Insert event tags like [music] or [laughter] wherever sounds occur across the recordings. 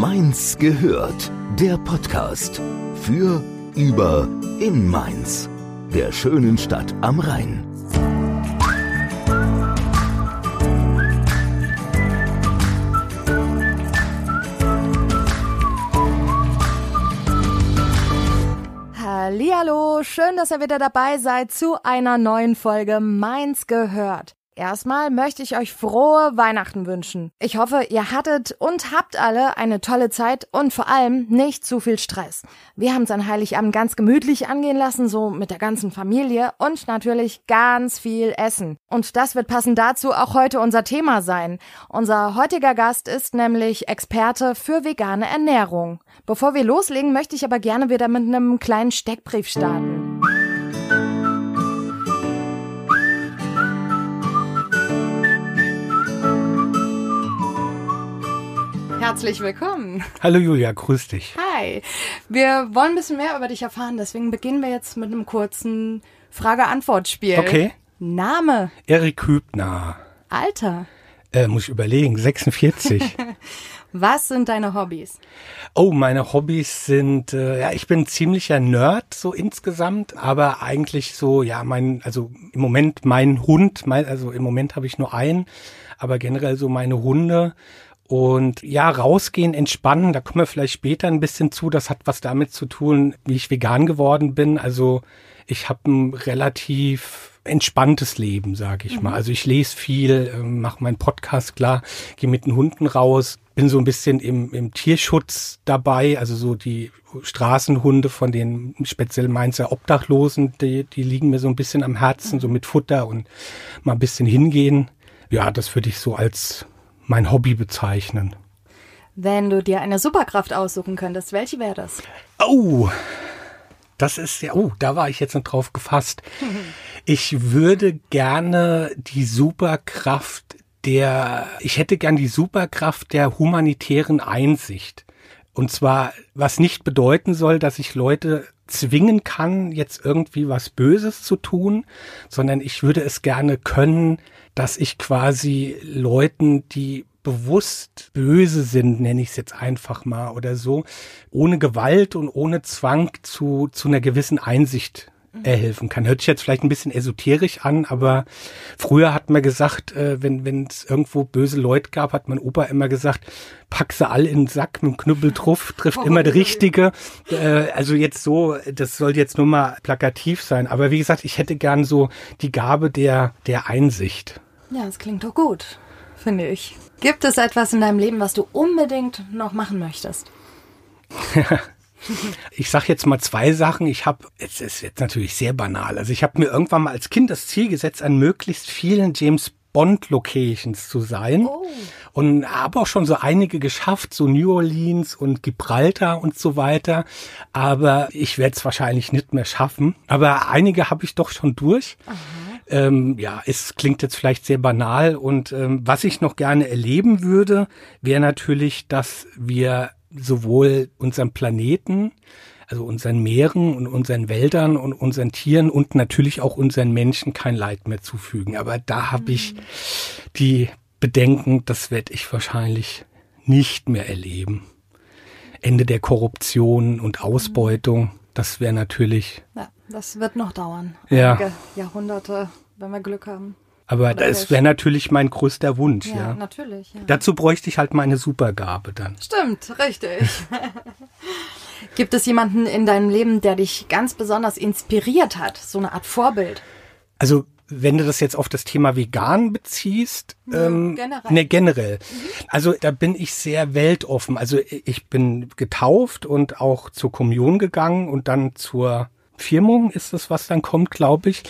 Mainz gehört, der Podcast für, über, in Mainz, der schönen Stadt am Rhein. Hallihallo, schön, dass ihr wieder dabei seid zu einer neuen Folge Mainz gehört. Erstmal möchte ich euch frohe Weihnachten wünschen. Ich hoffe, ihr hattet und habt alle eine tolle Zeit und vor allem nicht zu viel Stress. Wir haben es an Heiligabend ganz gemütlich angehen lassen, so mit der ganzen Familie und natürlich ganz viel Essen. Und das wird passend dazu auch heute unser Thema sein. Unser heutiger Gast ist nämlich Experte für vegane Ernährung. Bevor wir loslegen, möchte ich aber gerne wieder mit einem kleinen Steckbrief starten. Herzlich willkommen. Hallo Julia, grüß dich. Hi. Wir wollen ein bisschen mehr über dich erfahren, deswegen beginnen wir jetzt mit einem kurzen Frage-Antwort-Spiel. Okay. Name. Erik Hübner. Alter. Äh, muss ich überlegen, 46. [laughs] Was sind deine Hobbys? Oh, meine Hobbys sind, äh, ja, ich bin ziemlicher Nerd so insgesamt, aber eigentlich so, ja, mein, also im Moment mein Hund, mein, also im Moment habe ich nur einen, aber generell so meine Hunde und ja, rausgehen, entspannen, da kommen wir vielleicht später ein bisschen zu. Das hat was damit zu tun, wie ich vegan geworden bin. Also ich habe ein relativ entspanntes Leben, sage ich mhm. mal. Also ich lese viel, ähm, mache meinen Podcast klar, gehe mit den Hunden raus, bin so ein bisschen im, im Tierschutz dabei, also so die Straßenhunde von den speziell Mainzer Obdachlosen, die, die liegen mir so ein bisschen am Herzen, so mit Futter und mal ein bisschen hingehen. Ja, das würde ich so als mein Hobby bezeichnen. Wenn du dir eine Superkraft aussuchen könntest, welche wäre das? Oh, das ist ja, oh, da war ich jetzt noch drauf gefasst. [laughs] Ich würde gerne die Superkraft der, ich hätte gern die Superkraft der humanitären Einsicht. Und zwar, was nicht bedeuten soll, dass ich Leute zwingen kann, jetzt irgendwie was Böses zu tun, sondern ich würde es gerne können, dass ich quasi Leuten, die bewusst böse sind, nenne ich es jetzt einfach mal oder so, ohne Gewalt und ohne Zwang zu, zu einer gewissen Einsicht erhelfen kann. Hört sich jetzt vielleicht ein bisschen esoterisch an, aber früher hat man gesagt, äh, wenn es irgendwo böse Leute gab, hat mein Opa immer gesagt, pack sie all in den Sack mit dem Knüppel drauf, trifft immer der Richtige. Äh, also jetzt so, das soll jetzt nur mal plakativ sein. Aber wie gesagt, ich hätte gern so die Gabe der, der Einsicht. Ja, das klingt doch gut, finde ich. Gibt es etwas in deinem Leben, was du unbedingt noch machen möchtest? [laughs] Ich sag jetzt mal zwei Sachen. Ich habe, es ist jetzt natürlich sehr banal. Also ich habe mir irgendwann mal als Kind das Ziel gesetzt, an möglichst vielen James Bond Locations zu sein. Oh. Und habe auch schon so einige geschafft, so New Orleans und Gibraltar und so weiter. Aber ich werde es wahrscheinlich nicht mehr schaffen. Aber einige habe ich doch schon durch. Ähm, ja, es klingt jetzt vielleicht sehr banal. Und ähm, was ich noch gerne erleben würde, wäre natürlich, dass wir sowohl unseren Planeten, also unseren Meeren und unseren Wäldern und unseren Tieren und natürlich auch unseren Menschen kein Leid mehr zufügen. Aber da habe ich mhm. die Bedenken, das werde ich wahrscheinlich nicht mehr erleben. Ende der Korruption und Ausbeutung, das wäre natürlich. Ja, das wird noch dauern. Ja. Einige Jahrhunderte, wenn wir Glück haben. Aber das wäre natürlich mein größter Wunsch, ja. Ja, natürlich. Ja. Dazu bräuchte ich halt meine Supergabe dann. Stimmt, richtig. [laughs] Gibt es jemanden in deinem Leben, der dich ganz besonders inspiriert hat? So eine Art Vorbild? Also, wenn du das jetzt auf das Thema vegan beziehst, ja, ähm, generell. Ne, generell. Mhm. Also da bin ich sehr weltoffen. Also ich bin getauft und auch zur Kommunion gegangen und dann zur Firmung ist es, was dann kommt, glaube ich.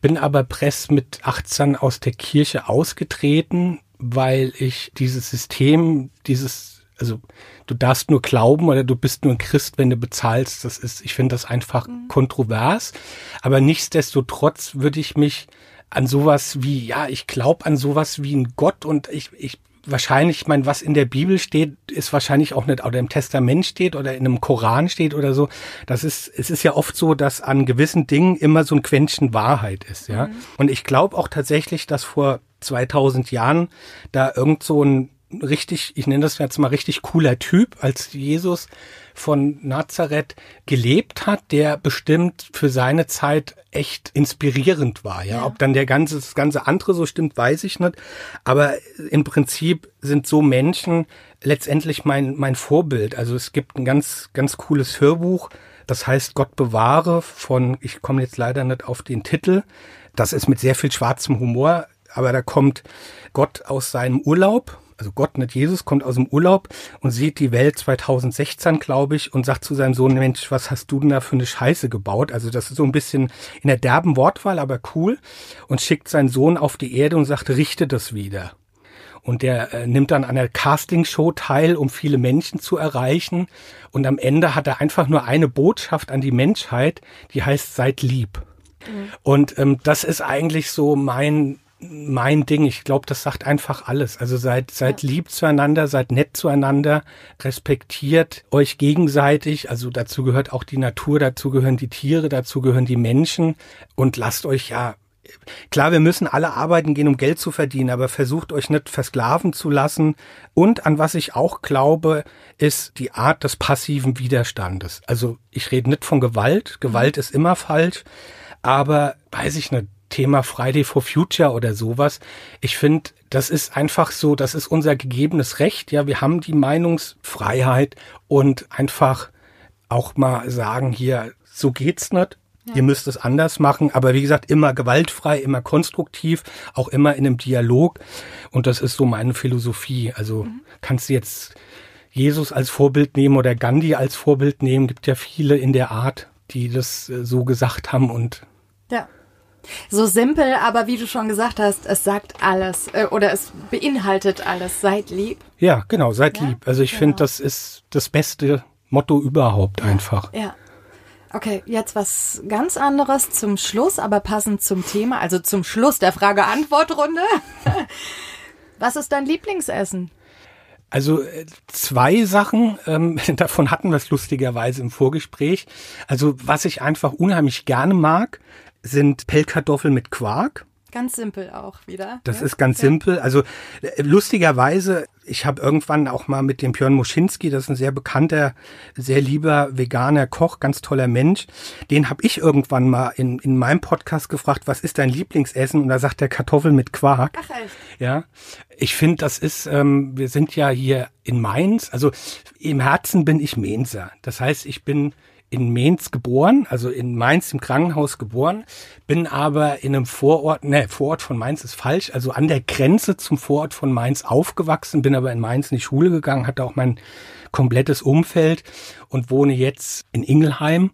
Bin aber press mit 18 aus der Kirche ausgetreten, weil ich dieses System, dieses, also du darfst nur glauben oder du bist nur ein Christ, wenn du bezahlst. Das ist, ich finde das einfach mhm. kontrovers. Aber nichtsdestotrotz würde ich mich an sowas wie, ja, ich glaube an sowas wie ein Gott und ich, ich wahrscheinlich, ich meine, was in der Bibel steht, ist wahrscheinlich auch nicht, oder im Testament steht oder in einem Koran steht oder so. Das ist, es ist ja oft so, dass an gewissen Dingen immer so ein Quäntchen Wahrheit ist, ja. Mhm. Und ich glaube auch tatsächlich, dass vor 2000 Jahren da irgend so ein richtig, ich nenne das jetzt mal richtig cooler Typ, als Jesus von Nazareth gelebt hat, der bestimmt für seine Zeit echt inspirierend war. Ja, ja. ob dann der ganze, das ganze andere so stimmt, weiß ich nicht. Aber im Prinzip sind so Menschen letztendlich mein, mein Vorbild. Also es gibt ein ganz, ganz cooles Hörbuch, das heißt Gott bewahre von, ich komme jetzt leider nicht auf den Titel. Das ist mit sehr viel schwarzem Humor, aber da kommt Gott aus seinem Urlaub also Gott, nicht Jesus, kommt aus dem Urlaub und sieht die Welt 2016, glaube ich, und sagt zu seinem Sohn, Mensch, was hast du denn da für eine Scheiße gebaut? Also das ist so ein bisschen in der derben Wortwahl, aber cool. Und schickt seinen Sohn auf die Erde und sagt, richte das wieder. Und der äh, nimmt dann an der Castingshow teil, um viele Menschen zu erreichen. Und am Ende hat er einfach nur eine Botschaft an die Menschheit, die heißt, seid lieb. Mhm. Und ähm, das ist eigentlich so mein mein Ding. Ich glaube, das sagt einfach alles. Also seid, seid ja. lieb zueinander, seid nett zueinander, respektiert euch gegenseitig. Also dazu gehört auch die Natur, dazu gehören die Tiere, dazu gehören die Menschen und lasst euch ja Klar, wir müssen alle arbeiten gehen, um Geld zu verdienen, aber versucht euch nicht versklaven zu lassen. Und an was ich auch glaube, ist die Art des passiven Widerstandes. Also ich rede nicht von Gewalt. Gewalt mhm. ist immer falsch. Aber weiß ich nicht, Thema Friday for Future oder sowas. Ich finde, das ist einfach so, das ist unser gegebenes Recht. Ja, wir haben die Meinungsfreiheit und einfach auch mal sagen hier, so geht's nicht. Ja. Ihr müsst es anders machen, aber wie gesagt, immer gewaltfrei, immer konstruktiv, auch immer in einem Dialog. Und das ist so meine Philosophie. Also mhm. kannst du jetzt Jesus als Vorbild nehmen oder Gandhi als Vorbild nehmen. Gibt ja viele in der Art, die das äh, so gesagt haben und ja. So simpel, aber wie du schon gesagt hast, es sagt alles äh, oder es beinhaltet alles. Seid lieb. Ja, genau, seid ja? lieb. Also ich genau. finde, das ist das beste Motto überhaupt ja. einfach. Ja. Okay, jetzt was ganz anderes zum Schluss, aber passend zum Thema, also zum Schluss der Frage-Antwort-Runde. [laughs] was ist dein Lieblingsessen? Also äh, zwei Sachen, ähm, [laughs] davon hatten wir es lustigerweise im Vorgespräch. Also was ich einfach unheimlich gerne mag, sind Pellkartoffeln mit Quark. Ganz simpel auch wieder. Das ja? ist ganz ja. simpel. Also äh, lustigerweise, ich habe irgendwann auch mal mit dem Björn Moschinski, das ist ein sehr bekannter, sehr lieber veganer Koch, ganz toller Mensch, den habe ich irgendwann mal in, in meinem Podcast gefragt, was ist dein Lieblingsessen? Und da sagt er Kartoffeln mit Quark. Ach echt? Ja. Ich finde, das ist, ähm, wir sind ja hier in Mainz, also im Herzen bin ich Mainzer. Das heißt, ich bin in Mainz geboren, also in Mainz im Krankenhaus geboren, bin aber in einem Vorort, ne, Vorort von Mainz ist falsch, also an der Grenze zum Vorort von Mainz aufgewachsen, bin aber in Mainz in die Schule gegangen, hatte auch mein komplettes Umfeld und wohne jetzt in Ingelheim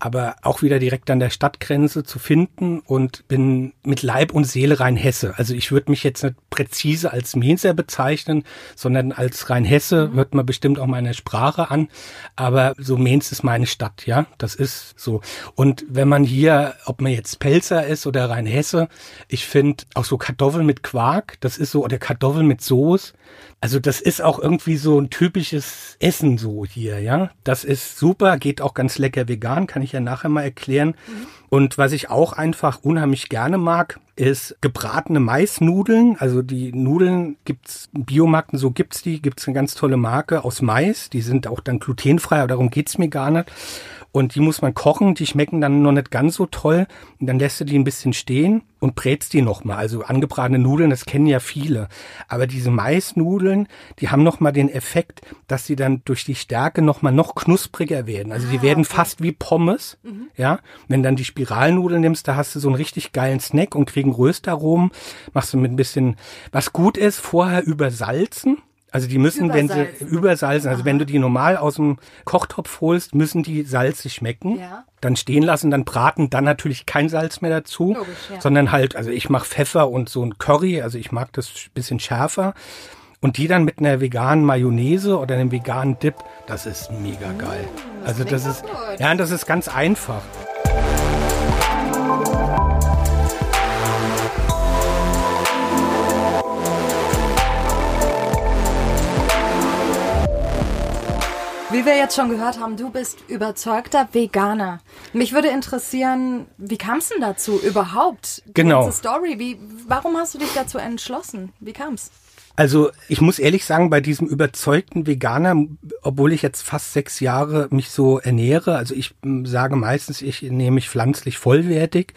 aber auch wieder direkt an der Stadtgrenze zu finden und bin mit Leib und Seele rein Hesse. Also ich würde mich jetzt nicht präzise als Mainzer bezeichnen, sondern als rein Hesse mhm. hört man bestimmt auch meine Sprache an. Aber so Mainz ist meine Stadt, ja, das ist so. Und wenn man hier, ob man jetzt Pelzer ist oder rein Hesse, ich finde auch so Kartoffeln mit Quark, das ist so, oder Kartoffeln mit Soße, also das ist auch irgendwie so ein typisches Essen so hier, ja. Das ist super, geht auch ganz lecker vegan, kann ich ja nachher mal erklären. Mhm. Und was ich auch einfach unheimlich gerne mag, ist gebratene Maisnudeln. Also die Nudeln gibt's Biomarkten, so gibt's die, gibt's eine ganz tolle Marke aus Mais. Die sind auch dann glutenfrei, aber darum geht's mir gar nicht. Und die muss man kochen, die schmecken dann noch nicht ganz so toll. Und dann lässt du die ein bisschen stehen und brätst die nochmal. Also angebratene Nudeln, das kennen ja viele. Aber diese Maisnudeln, die haben nochmal den Effekt, dass sie dann durch die Stärke nochmal noch knuspriger werden. Also die ah, werden okay. fast wie Pommes. Mhm. Ja, wenn dann die Spiralnudeln nimmst, da hast du so einen richtig geilen Snack und kriegen Röstaromen. Machst du mit ein bisschen, was gut ist, vorher übersalzen. Also die müssen, wenn sie übersalzen, also Aha. wenn du die normal aus dem Kochtopf holst, müssen die salzig schmecken. Ja. Dann stehen lassen, dann braten, dann natürlich kein Salz mehr dazu, Logisch, ja. sondern halt, also ich mache Pfeffer und so ein Curry, also ich mag das bisschen schärfer. Und die dann mit einer veganen Mayonnaise oder einem veganen Dip, das ist mega geil. Mm, das also das ist, gut. ja, das ist ganz einfach. Wie wir jetzt schon gehört haben, du bist überzeugter Veganer. Mich würde interessieren, wie kam es denn dazu überhaupt? Die genau. Story, wie, warum hast du dich dazu entschlossen? Wie kam es? Also ich muss ehrlich sagen, bei diesem überzeugten Veganer, obwohl ich jetzt fast sechs Jahre mich so ernähre, also ich sage meistens, ich nehme mich pflanzlich vollwertig,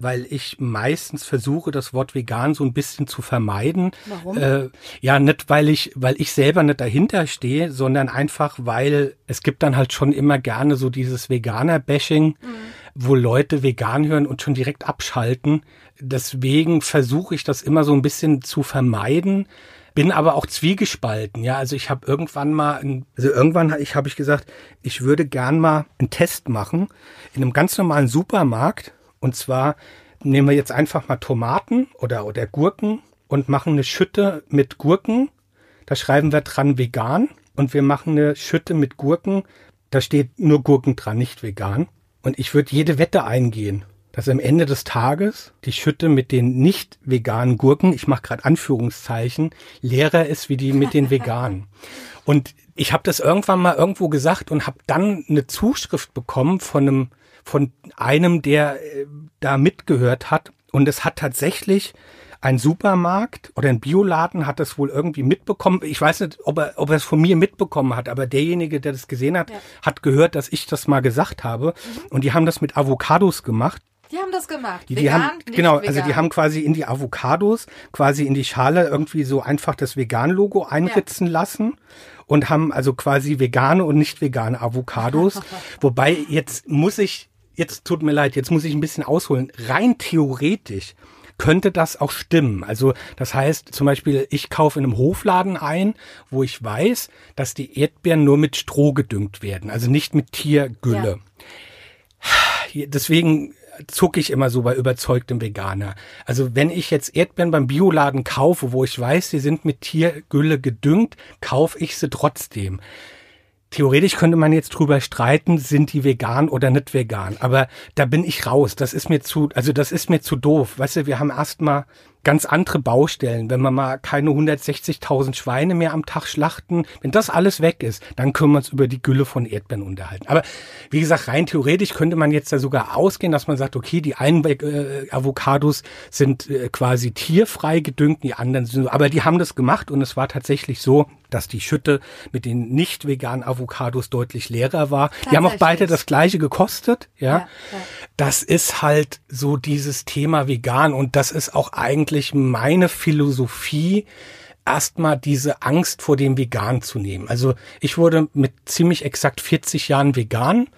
weil ich meistens versuche, das Wort vegan so ein bisschen zu vermeiden. Warum? Äh, ja, nicht weil ich, weil ich selber nicht dahinter stehe, sondern einfach, weil es gibt dann halt schon immer gerne so dieses Veganer-Bashing, mhm. wo Leute vegan hören und schon direkt abschalten. Deswegen versuche ich das immer so ein bisschen zu vermeiden bin aber auch zwiegespalten. Ja, also ich habe irgendwann mal, ein, also irgendwann ich habe ich gesagt, ich würde gern mal einen Test machen in einem ganz normalen Supermarkt und zwar nehmen wir jetzt einfach mal Tomaten oder, oder Gurken und machen eine Schütte mit Gurken. Da schreiben wir dran vegan. Und wir machen eine Schütte mit Gurken. Da steht nur Gurken dran, nicht vegan. Und ich würde jede Wette eingehen, dass am Ende des Tages die Schütte mit den nicht veganen Gurken, ich mache gerade Anführungszeichen, leerer ist wie die mit den [laughs] veganen. Und ich habe das irgendwann mal irgendwo gesagt und habe dann eine Zuschrift bekommen von einem von einem, der äh, da mitgehört hat. Und es hat tatsächlich ein Supermarkt oder ein Bioladen hat das wohl irgendwie mitbekommen. Ich weiß nicht, ob er, ob er es von mir mitbekommen hat, aber derjenige, der das gesehen hat, ja. hat gehört, dass ich das mal gesagt habe. Mhm. Und die haben das mit Avocados gemacht. Die haben das gemacht. Die, die vegan, haben, genau, vegan. also die haben quasi in die Avocados, quasi in die Schale irgendwie so einfach das Vegan-Logo einritzen ja. lassen und haben also quasi vegane und nicht vegane Avocados. [laughs] Wobei jetzt muss ich jetzt tut mir leid, jetzt muss ich ein bisschen ausholen. Rein theoretisch könnte das auch stimmen. Also das heißt zum Beispiel, ich kaufe in einem Hofladen ein, wo ich weiß, dass die Erdbeeren nur mit Stroh gedüngt werden, also nicht mit Tiergülle. Ja. Deswegen zucke ich immer so bei überzeugtem Veganer. Also wenn ich jetzt Erdbeeren beim Bioladen kaufe, wo ich weiß, sie sind mit Tiergülle gedüngt, kaufe ich sie trotzdem. Theoretisch könnte man jetzt drüber streiten, sind die vegan oder nicht vegan. Aber da bin ich raus. Das ist mir zu, also das ist mir zu doof. Weißt du, wir haben erstmal ganz andere Baustellen. Wenn wir mal keine 160.000 Schweine mehr am Tag schlachten, wenn das alles weg ist, dann können wir uns über die Gülle von Erdbeeren unterhalten. Aber wie gesagt, rein theoretisch könnte man jetzt da sogar ausgehen, dass man sagt, okay, die einen äh, Avocados sind äh, quasi tierfrei gedüngt, die anderen sind, aber die haben das gemacht und es war tatsächlich so, dass die Schütte mit den nicht veganen Avocados deutlich leerer war. Die haben auch beide das gleiche gekostet, ja? Ja, ja. Das ist halt so dieses Thema vegan und das ist auch eigentlich meine Philosophie, erstmal diese Angst vor dem Vegan zu nehmen. Also ich wurde mit ziemlich exakt 40 Jahren vegan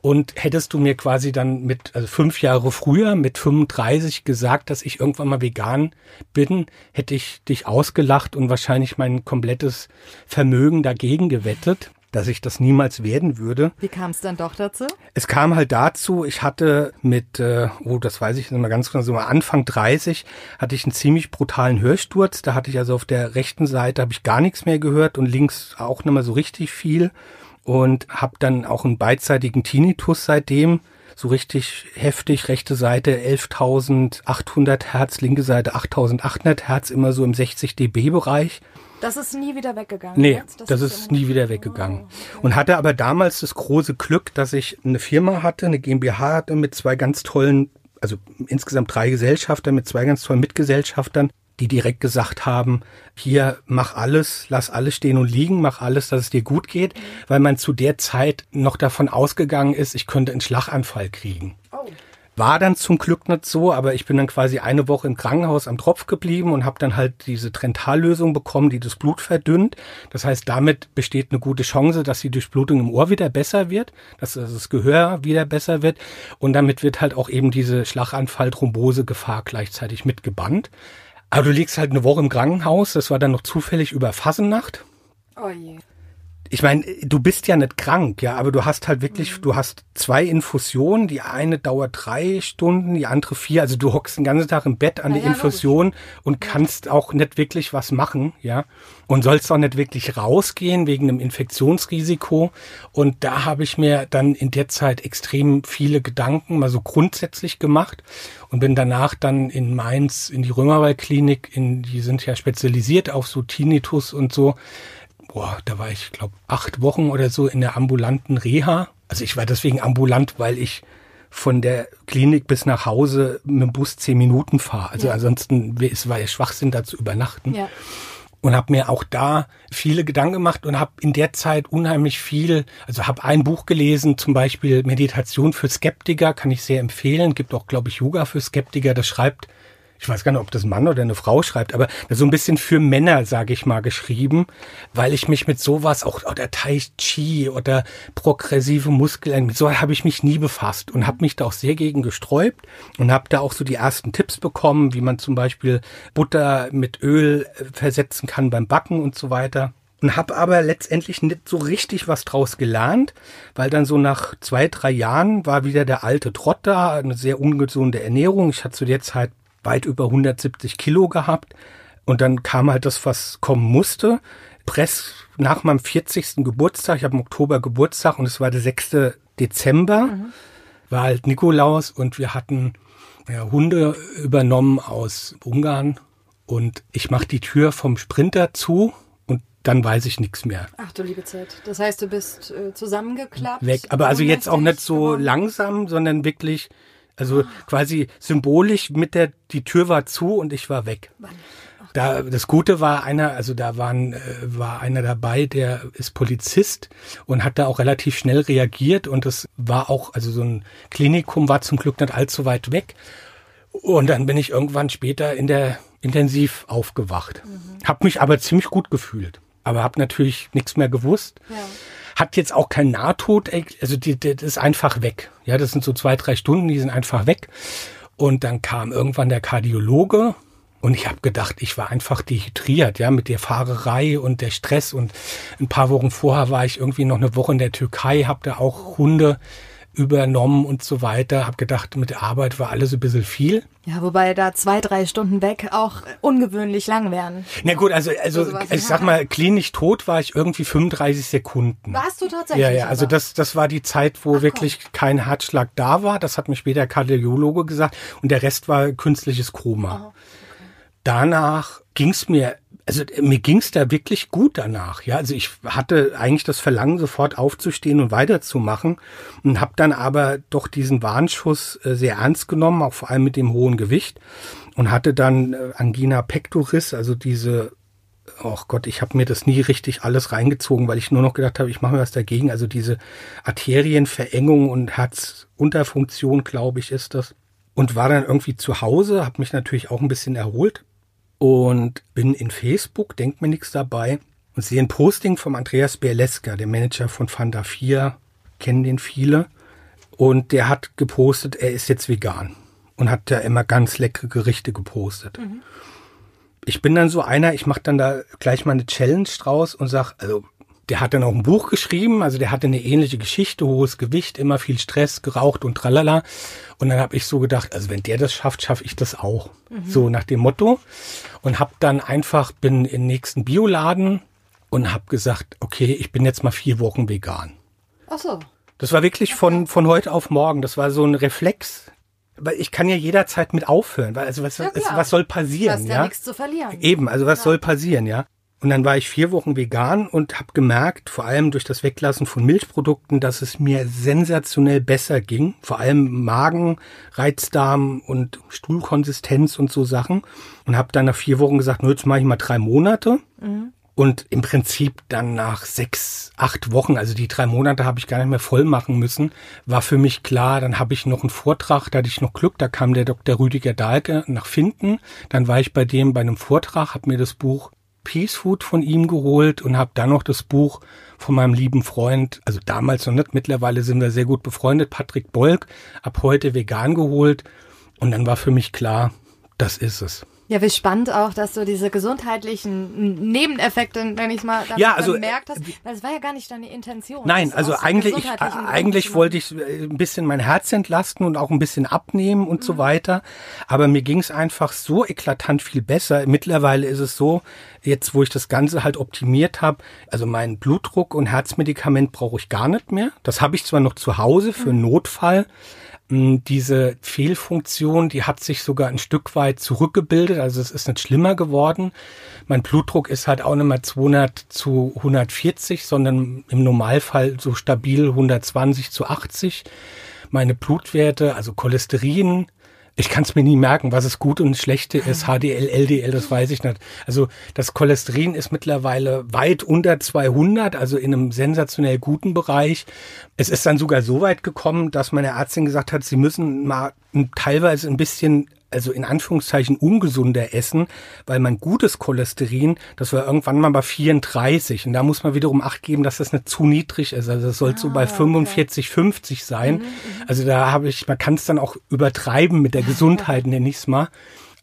und hättest du mir quasi dann mit, also fünf Jahre früher, mit 35 gesagt, dass ich irgendwann mal vegan bin, hätte ich dich ausgelacht und wahrscheinlich mein komplettes Vermögen dagegen gewettet dass ich das niemals werden würde. Wie kam es dann doch dazu? Es kam halt dazu, ich hatte mit, äh, oh, das weiß ich mal ganz genau, so Anfang 30 hatte ich einen ziemlich brutalen Hörsturz. Da hatte ich also auf der rechten Seite habe ich gar nichts mehr gehört und links auch nicht mehr so richtig viel und habe dann auch einen beidseitigen Tinnitus seitdem. So richtig heftig, rechte Seite 11.800 Hertz, linke Seite 8.800 Hertz, immer so im 60 dB Bereich. Das ist nie wieder weggegangen. Nee, das, das, ist, ist nie wieder weggegangen. Oh, okay. Und hatte aber damals das große Glück, dass ich eine Firma hatte, eine GmbH hatte mit zwei ganz tollen, also insgesamt drei Gesellschafter mit zwei ganz tollen Mitgesellschaftern, die direkt gesagt haben, hier mach alles, lass alles stehen und liegen, mach alles, dass es dir gut geht, weil man zu der Zeit noch davon ausgegangen ist, ich könnte einen Schlaganfall kriegen. Oh. War dann zum Glück nicht so, aber ich bin dann quasi eine Woche im Krankenhaus am Tropf geblieben und habe dann halt diese Trentallösung bekommen, die das Blut verdünnt. Das heißt, damit besteht eine gute Chance, dass die Durchblutung im Ohr wieder besser wird, dass das Gehör wieder besser wird und damit wird halt auch eben diese Schlaganfall-Thrombose-Gefahr gleichzeitig mitgebannt. Aber du liegst halt eine Woche im Krankenhaus, das war dann noch zufällig über Fassennacht. Oh je ich meine, du bist ja nicht krank, ja, aber du hast halt wirklich, mhm. du hast zwei Infusionen, die eine dauert drei Stunden, die andere vier, also du hockst den ganzen Tag im Bett an ja, der Infusion logisch. und kannst auch nicht wirklich was machen, ja, und sollst auch nicht wirklich rausgehen wegen einem Infektionsrisiko und da habe ich mir dann in der Zeit extrem viele Gedanken mal so grundsätzlich gemacht und bin danach dann in Mainz in die Römerwaldklinik, in, die sind ja spezialisiert auf so Tinnitus und so, boah, da war ich, glaube acht Wochen oder so in der ambulanten Reha. Also ich war deswegen ambulant, weil ich von der Klinik bis nach Hause mit dem Bus zehn Minuten fahre. Also ja. ansonsten es war ja Schwachsinn, da zu übernachten. Ja. und habe mir auch da viele Gedanken gemacht und habe in der Zeit unheimlich viel, also habe ein Buch gelesen, zum Beispiel Meditation für Skeptiker, kann ich sehr empfehlen. Gibt auch, glaube ich, Yoga für Skeptiker. Das schreibt ich weiß gar nicht, ob das ein Mann oder eine Frau schreibt, aber so ein bisschen für Männer, sage ich mal, geschrieben, weil ich mich mit sowas, auch oder Tai Chi oder progressive Muskeln, so habe ich mich nie befasst und habe mich da auch sehr gegen gesträubt und habe da auch so die ersten Tipps bekommen, wie man zum Beispiel Butter mit Öl äh, versetzen kann beim Backen und so weiter und habe aber letztendlich nicht so richtig was draus gelernt, weil dann so nach zwei, drei Jahren war wieder der alte Trott da, eine sehr ungesunde Ernährung. Ich hatte zu der Zeit weit über 170 Kilo gehabt. Und dann kam halt das, was kommen musste. Press nach meinem 40. Geburtstag, ich habe im Oktober Geburtstag und es war der 6. Dezember, mhm. war halt Nikolaus und wir hatten ja, Hunde übernommen aus Ungarn und ich mache die Tür vom Sprinter zu und dann weiß ich nichts mehr. Ach du liebe Zeit. Das heißt, du bist äh, zusammengeklappt? Weg. Aber also jetzt auch nicht so langsam, sondern wirklich also quasi symbolisch mit der, die Tür war zu und ich war weg. Da, das Gute war einer, also da waren, äh, war einer dabei, der ist Polizist und hat da auch relativ schnell reagiert und das war auch, also so ein Klinikum war zum Glück nicht allzu weit weg. Und dann bin ich irgendwann später in der Intensiv aufgewacht. Mhm. Hab mich aber ziemlich gut gefühlt. Aber hab natürlich nichts mehr gewusst. Ja hat jetzt auch kein Nahtod, also die, die, das ist einfach weg. Ja, das sind so zwei, drei Stunden, die sind einfach weg. Und dann kam irgendwann der Kardiologe und ich habe gedacht, ich war einfach dehydriert, ja, mit der Fahrerei und der Stress. Und ein paar Wochen vorher war ich irgendwie noch eine Woche in der Türkei, habe da auch Hunde übernommen und so weiter. Hab gedacht, mit der Arbeit war alles ein bisschen viel. Ja, wobei da zwei, drei Stunden weg auch ungewöhnlich lang wären. Na gut, also, also, ich sag mal, klinisch tot war ich irgendwie 35 Sekunden. Warst du tatsächlich? Ja, ja, also das, das war die Zeit, wo Ach, wirklich komm. kein Herzschlag da war. Das hat mir später Kardiologe gesagt. Und der Rest war künstliches Koma. Oh, okay. Danach ging's mir also mir ging's da wirklich gut danach. Ja, also ich hatte eigentlich das Verlangen, sofort aufzustehen und weiterzumachen und habe dann aber doch diesen Warnschuss äh, sehr ernst genommen, auch vor allem mit dem hohen Gewicht und hatte dann äh, Angina pectoris, also diese Oh Gott, ich habe mir das nie richtig alles reingezogen, weil ich nur noch gedacht habe, ich mache mir was dagegen. Also diese Arterienverengung und Herzunterfunktion, glaube ich, ist das. Und war dann irgendwie zu Hause, habe mich natürlich auch ein bisschen erholt, und bin in Facebook, denkt mir nichts dabei und sehe ein Posting vom Andreas Berleska, der Manager von Fanta 4, kennen den viele. Und der hat gepostet, er ist jetzt vegan und hat da immer ganz leckere Gerichte gepostet. Mhm. Ich bin dann so einer, ich mache dann da gleich mal eine Challenge draus und sag, also der hat dann auch ein Buch geschrieben, also der hatte eine ähnliche Geschichte, hohes Gewicht, immer viel Stress, geraucht und tralala. Und dann habe ich so gedacht, also wenn der das schafft, schaffe ich das auch. Mhm. So nach dem Motto. Und habe dann einfach, bin in den nächsten Bioladen und habe gesagt, okay, ich bin jetzt mal vier Wochen vegan. Ach so. Das war wirklich von, von heute auf morgen. Das war so ein Reflex. Weil ich kann ja jederzeit mit aufhören, weil also was, ja, was soll passieren? Du hast ja, ja nichts zu verlieren. Eben, also was ja. soll passieren, ja? Und dann war ich vier Wochen vegan und habe gemerkt, vor allem durch das Weglassen von Milchprodukten, dass es mir sensationell besser ging. Vor allem Magen, Reizdarm und Stuhlkonsistenz und so Sachen. Und habe dann nach vier Wochen gesagt, nur jetzt mache ich mal drei Monate. Mhm. Und im Prinzip dann nach sechs, acht Wochen, also die drei Monate habe ich gar nicht mehr voll machen müssen, war für mich klar, dann habe ich noch einen Vortrag, da hatte ich noch Glück, da kam der Dr. Rüdiger Dahlke nach Finden. Dann war ich bei dem bei einem Vortrag, habe mir das Buch Peace Food von ihm geholt und habe dann noch das Buch von meinem lieben Freund, also damals noch nicht, mittlerweile sind wir sehr gut befreundet, Patrick Bolk, ab heute vegan geholt. Und dann war für mich klar, das ist es. Ja, wie spannend auch, dass du diese gesundheitlichen Nebeneffekte, wenn ich mal ja, also, bemerkt hast, weil das war ja gar nicht deine Intention. Nein, also eigentlich, ich, eigentlich wollte ich äh, ein bisschen mein Herz entlasten und auch ein bisschen abnehmen und mhm. so weiter. Aber mir ging es einfach so eklatant viel besser. Mittlerweile ist es so, jetzt wo ich das Ganze halt optimiert habe, also mein Blutdruck und Herzmedikament brauche ich gar nicht mehr. Das habe ich zwar noch zu Hause für mhm. Notfall, diese Fehlfunktion, die hat sich sogar ein Stück weit zurückgebildet, also es ist nicht schlimmer geworden. Mein Blutdruck ist halt auch nicht mehr 200 zu 140, sondern im Normalfall so stabil 120 zu 80. Meine Blutwerte, also Cholesterin, Ich kann es mir nie merken, was es gut und schlechte ist. HDL, LDL, das weiß ich nicht. Also das Cholesterin ist mittlerweile weit unter 200, also in einem sensationell guten Bereich. Es ist dann sogar so weit gekommen, dass meine Ärztin gesagt hat, sie müssen mal teilweise ein bisschen also in Anführungszeichen ungesunder essen, weil mein gutes Cholesterin, das war irgendwann mal bei 34 und da muss man wiederum acht geben, dass das nicht zu niedrig ist. Also das sollte ah, so bei 45, okay. 50 sein. Mhm, mhm, also da habe ich, man kann es dann auch übertreiben mit der [laughs] Gesundheit, nenne ich es mal.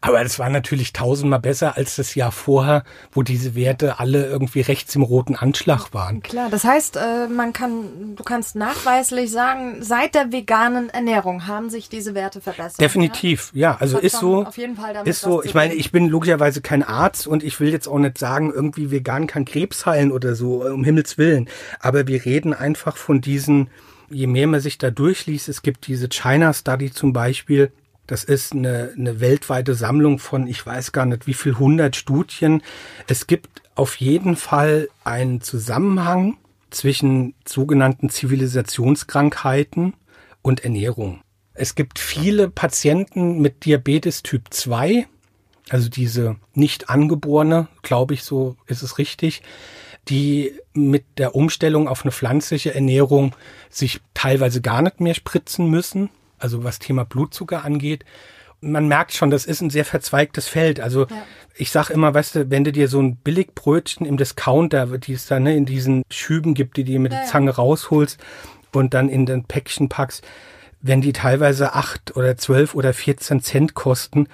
Aber das war natürlich tausendmal besser als das Jahr vorher, wo diese Werte alle irgendwie rechts im roten Anschlag waren. Klar, das heißt, äh, man kann, du kannst nachweislich sagen, seit der veganen Ernährung haben sich diese Werte verbessert. Definitiv, ja. ja also ist so, auf jeden Fall damit ist so. Ich meine, ich bin logischerweise kein Arzt und ich will jetzt auch nicht sagen, irgendwie vegan kann Krebs heilen oder so, um Himmels Willen. Aber wir reden einfach von diesen, je mehr man sich da durchliest, es gibt diese China Study zum Beispiel, das ist eine, eine weltweite Sammlung von, ich weiß gar nicht, wie viel hundert Studien. Es gibt auf jeden Fall einen Zusammenhang zwischen sogenannten Zivilisationskrankheiten und Ernährung. Es gibt viele Patienten mit Diabetes Typ 2, also diese nicht angeborene, glaube ich, so ist es richtig, die mit der Umstellung auf eine pflanzliche Ernährung sich teilweise gar nicht mehr spritzen müssen, also was Thema Blutzucker angeht. Man merkt schon, das ist ein sehr verzweigtes Feld. Also ja. ich sag immer, weißt du, wenn du dir so ein Billigbrötchen im Discounter, die es da ne, in diesen Schüben gibt, die du mit ja, der Zange rausholst und dann in den Päckchen packst, wenn die teilweise acht oder zwölf oder vierzehn Cent kosten,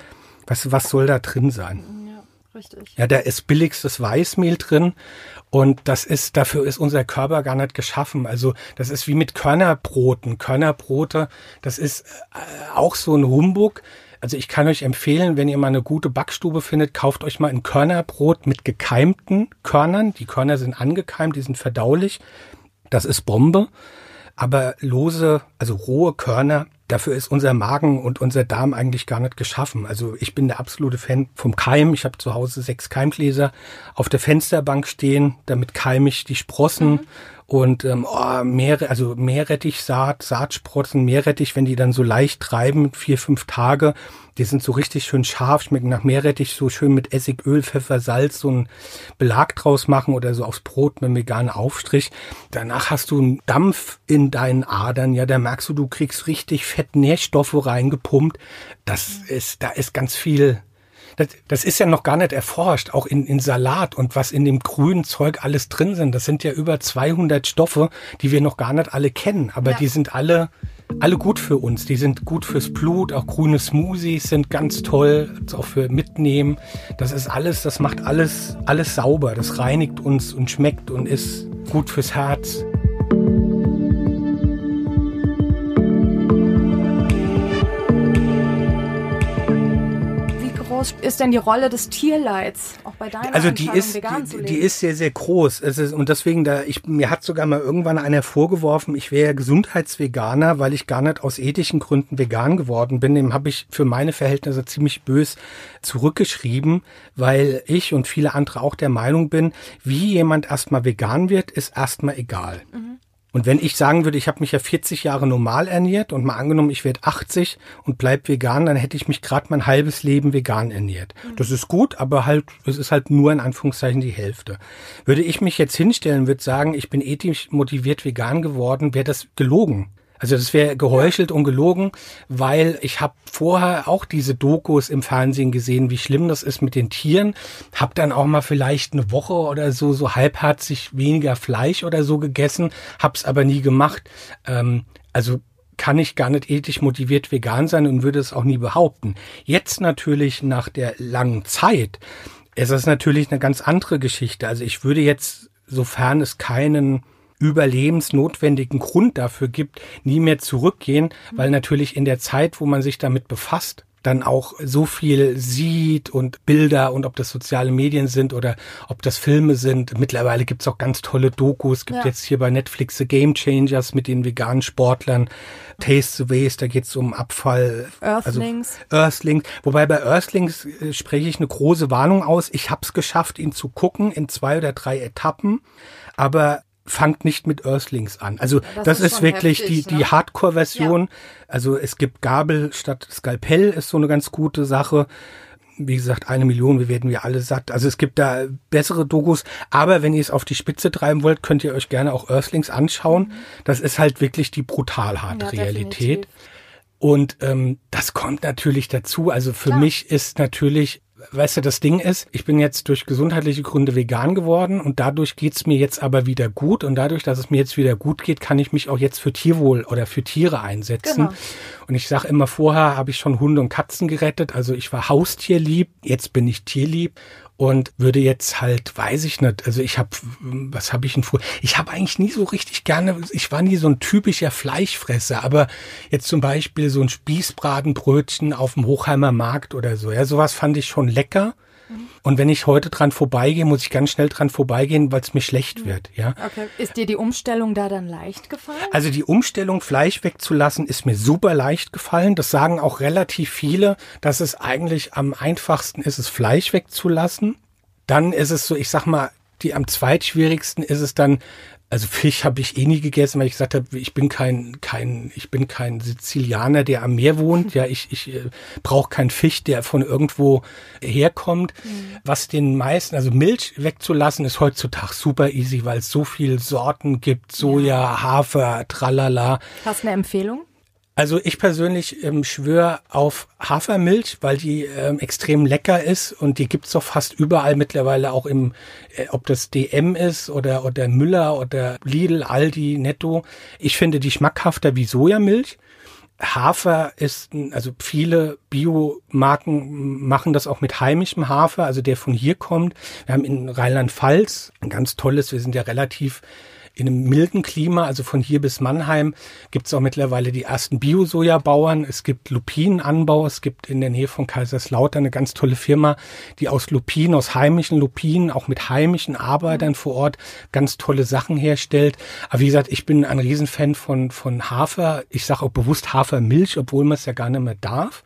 was, was soll da drin sein? Ja, richtig. Ja, da ist billigstes Weißmehl drin und das ist, dafür ist unser Körper gar nicht geschaffen. Also das ist wie mit Körnerbroten. Körnerbrote, das ist äh, auch so ein Humbug. Also ich kann euch empfehlen, wenn ihr mal eine gute Backstube findet, kauft euch mal ein Körnerbrot mit gekeimten Körnern. Die Körner sind angekeimt, die sind verdaulich. Das ist Bombe. Aber lose, also rohe Körner, dafür ist unser Magen und unser Darm eigentlich gar nicht geschaffen. Also ich bin der absolute Fan vom Keim. Ich habe zu Hause sechs Keimgläser auf der Fensterbank stehen, damit keime ich die Sprossen. Mhm und ähm, oh, Meer, also Meerrettichsaat, Saatsprossen, Meerrettich, wenn die dann so leicht treiben, vier, fünf Tage, die sind so richtig schön scharf, schmecken nach Meerrettich, so schön mit Essig, Öl, Pfeffer, Salz, so einen Belag draus machen oder so aufs Brot mit einem veganen Aufstrich. Danach hast du einen Dampf in deinen Adern, ja, da merkst du, du kriegst richtig fett Nährstoffe reingepumpt. Das ist, da ist ganz viel das, das ist ja noch gar nicht erforscht, auch in, in Salat und was in dem grünen Zeug alles drin sind. Das sind ja über 200 Stoffe, die wir noch gar nicht alle kennen, aber ja. die sind alle alle gut für uns. Die sind gut fürs Blut, auch grüne Smoothies sind ganz toll, auch für mitnehmen. Das ist alles, das macht alles alles sauber, das reinigt uns und schmeckt und ist gut fürs Herz. Groß ist denn die Rolle des Tierleids auch bei deiner Also die ist die, die, ist sehr sehr groß. Es ist, und deswegen da ich mir hat sogar mal irgendwann einer vorgeworfen, ich wäre Gesundheitsveganer, weil ich gar nicht aus ethischen Gründen vegan geworden bin. Dem habe ich für meine Verhältnisse ziemlich bös zurückgeschrieben, weil ich und viele andere auch der Meinung bin, wie jemand erstmal vegan wird, ist erstmal egal. Mhm. Und wenn ich sagen würde, ich habe mich ja 40 Jahre normal ernährt und mal angenommen, ich werde 80 und bleib vegan, dann hätte ich mich gerade mein halbes Leben vegan ernährt. Mhm. Das ist gut, aber halt, es ist halt nur in Anführungszeichen die Hälfte. Würde ich mich jetzt hinstellen, würde sagen, ich bin ethisch motiviert vegan geworden, wäre das gelogen. Also das wäre geheuchelt und gelogen, weil ich habe vorher auch diese Dokus im Fernsehen gesehen, wie schlimm das ist mit den Tieren. Hab dann auch mal vielleicht eine Woche oder so so halbherzig weniger Fleisch oder so gegessen, hab's aber nie gemacht. Ähm, also kann ich gar nicht ethisch motiviert vegan sein und würde es auch nie behaupten. Jetzt natürlich nach der langen Zeit ist es natürlich eine ganz andere Geschichte. Also ich würde jetzt, sofern es keinen überlebensnotwendigen Grund dafür gibt, nie mehr zurückgehen, weil natürlich in der Zeit, wo man sich damit befasst, dann auch so viel sieht und Bilder und ob das soziale Medien sind oder ob das Filme sind. Mittlerweile gibt's auch ganz tolle Dokus. Gibt ja. jetzt hier bei Netflix The Game Changers mit den veganen Sportlern. Taste the Waste, da geht's um Abfall. Earthlings. Also Earthlings. Wobei bei Earthlings äh, spreche ich eine große Warnung aus. Ich hab's geschafft, ihn zu gucken in zwei oder drei Etappen. Aber fangt nicht mit Earthlings an. Also das das, ist ist, wirklich heftig, die, ne? die Hardcore-Version. Also es gibt Gabel statt Skalpell ist so eine ganz gute Sache. Wie gesagt, eine Million, wir werden wir alle satt. Also es gibt da bessere Dokus. Aber wenn ihr es auf die Spitze treiben wollt, könnt ihr euch gerne auch Earthlings anschauen. Das ist halt wirklich die brutal harte Ja, Realität. definitiv. Und ähm, das kommt natürlich dazu. Also für Klar. mich ist natürlich, weißt du, das Ding ist, ich bin jetzt durch gesundheitliche Gründe vegan geworden und dadurch geht's mir jetzt aber wieder gut. Und dadurch, dass es mir jetzt wieder gut geht, kann ich mich auch jetzt für Tierwohl oder für Tiere einsetzen. Genau. Und ich sage immer, vorher habe ich schon Hunde und Katzen gerettet. Also ich war Haustierlieb, jetzt bin ich tierlieb und würde jetzt halt, weiß ich nicht, also ich habe, was habe ich denn vor? Ich habe eigentlich nie so richtig gerne, ich war nie so ein typischer Fleischfresser, aber jetzt zum Beispiel so ein Spießbratenbrötchen auf dem Hochheimer Markt oder so, ja, sowas fand ich schon lecker. Und wenn ich heute dran vorbeigehe, muss ich ganz schnell dran vorbeigehen, weil es mir schlecht wird, ja. Okay. Ist dir die Umstellung da dann leicht gefallen? Also die Umstellung, Fleisch wegzulassen, ist mir super leicht gefallen. Das sagen auch relativ viele, dass es eigentlich am einfachsten ist, es Fleisch wegzulassen. Dann ist es so, ich sag mal, die am zweitschwierigsten ist es dann, also Fisch habe ich eh nie gegessen, weil ich gesagt habe, ich bin kein, kein, ich bin kein Sizilianer, der am Meer wohnt. [laughs] Ja, ich, ich äh, brauche keinen Fisch, der von irgendwo herkommt. Was den meisten, also Milch wegzulassen, ist heutzutage super easy, weil es so viel Sorten gibt, Soja, Hafer, tralala. Hast du eine Empfehlung? Also ich persönlich ähm, schwöre auf Hafermilch, weil die ähm, extrem lecker ist und die gibt's doch fast überall mittlerweile auch im, äh, ob das DM ist oder, oder Müller oder Lidl, Aldi, Netto. Ich finde die schmackhafter wie Sojamilch. Hafer ist, also viele Biomarken machen das auch mit heimischem Hafer, also der von hier kommt. Wir haben in Rheinland-Pfalz ein ganz tolles, wir sind ja relativ in einem milden Klima, also von hier bis Mannheim, gibt es auch mittlerweile die ersten Bio-Soja-Bauern. Es gibt Lupinenanbau. Es gibt in der Nähe von Kaiserslautern eine ganz tolle Firma, die aus Lupinen, aus heimischen Lupinen, auch mit heimischen Arbeitern vor Ort ganz tolle Sachen herstellt. Aber wie gesagt, ich bin ein Riesenfan von, von Hafer. Ich sage auch bewusst Hafermilch, obwohl man es ja gar nicht mehr darf.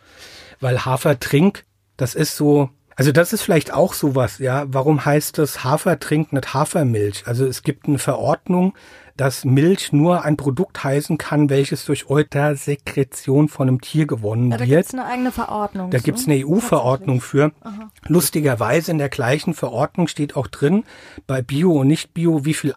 Weil Hafertrink, das ist so, also das ist vielleicht auch sowas, ja. Warum heißt das Hafertrink nicht Hafermilch? Also es gibt eine Verordnung, dass Milch nur ein Produkt heißen kann, welches durch Eutersekretion von einem Tier gewonnen Ja, da wird. gibt's eine eigene Verordnung. Da zu. gibt's eine EU-Verordnung für. Lustigerweise in der gleichen Verordnung steht auch drin, bei Bio und Nicht-Bio, wie viel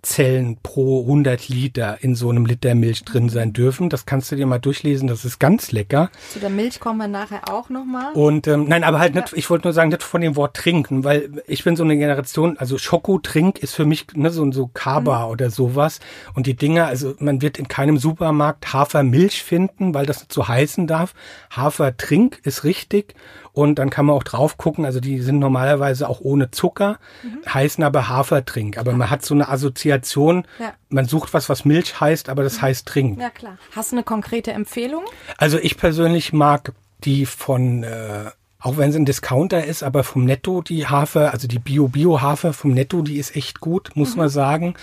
Eiterzellen pro 100 Liter in so einem Liter Milch drin sein dürfen. Das kannst du dir mal durchlesen, das ist ganz lecker. Zu der Milch kommen wir nachher auch nochmal. Und ähm, nein, aber halt nicht, ich wollte nur sagen, nicht von dem Wort trinken, weil ich bin so eine Generation, also Schokotrink ist für mich ne, so, so Kaba oder sowas. Und die Dinger, also man wird in keinem Supermarkt Hafermilch finden, weil das nicht so heißen darf. Hafertrink ist richtig. Und dann kann man auch drauf gucken, also die sind normalerweise auch ohne Zucker, heißen aber Hafertrink. Aber man hat so eine Assoziation, Ja. man sucht was, was Milch heißt, aber das heißt Trink. Ja, klar. Hast du eine konkrete Empfehlung? Also ich persönlich mag die von, äh, auch wenn es ein Discounter ist, aber vom Netto die Hafer, also die Bio-Bio-Hafer vom Netto, die ist echt gut, muss man sagen.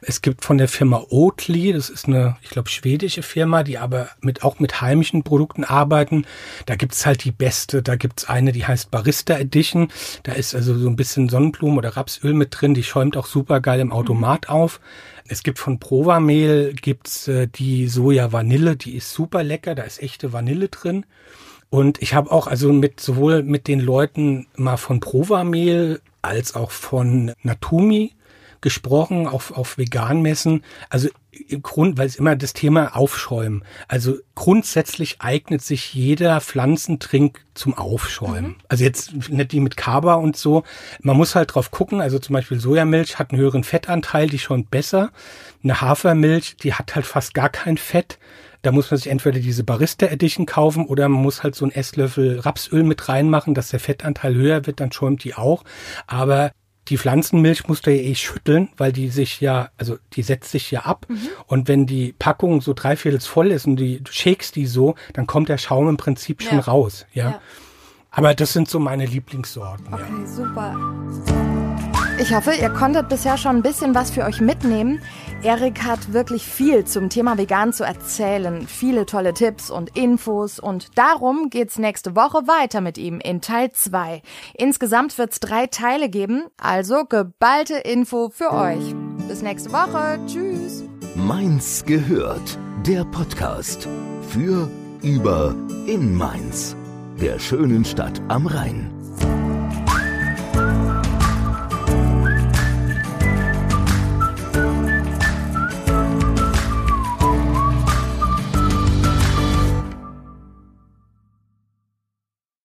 Es gibt von der Firma Oatly, das ist eine, ich glaube, schwedische Firma, die aber mit auch mit heimischen Produkten arbeiten. Da gibt's halt die beste, da gibt's eine, die heißt Barista Edition. Da ist also so ein bisschen Sonnenblumen oder Rapsöl mit drin, die schäumt auch super geil im Automat auf. Es gibt von Provamehl gibt's äh, die Soja Vanille, die ist super lecker, da ist echte Vanille drin. Und ich habe auch also mit sowohl mit den Leuten mal von Provamehl als auch von Natumi gesprochen auf, auf Veganmessen. Also im Grund, weil es immer das Thema Aufschäumen. Also grundsätzlich eignet sich jeder Pflanzentrink zum Aufschäumen. Also jetzt nicht die mit Kaba und so. Man muss halt drauf gucken. Also zum Beispiel Sojamilch hat einen höheren Fettanteil, die schäumt besser. Eine Hafermilch, die hat halt fast gar kein Fett. Da muss man sich entweder diese Barista Edition kaufen oder man muss halt so einen Esslöffel Rapsöl mit reinmachen, dass der Fettanteil höher wird, dann schäumt die auch. Aber die Pflanzenmilch musst du ja eh schütteln, weil die sich ja, also die setzt sich ja ab. Und wenn die Packung so dreiviertels voll ist und die, du shakest die so, dann kommt der Schaum im Prinzip schon Ja. raus. Ja. Ja. Aber das sind so meine Lieblingssorten. Ja. Okay, super. Ich hoffe, ihr konntet bisher schon ein bisschen was für euch mitnehmen. Erik hat wirklich viel zum Thema Vegan zu erzählen. Viele tolle Tipps und Infos. Und darum geht's nächste Woche weiter mit ihm in Teil 2. Insgesamt wird's drei Teile geben, also geballte Info für euch. Bis nächste Woche. Tschüss. Mainz gehört. Der Podcast für, über, in Mainz. Der schönen Stadt am Rhein.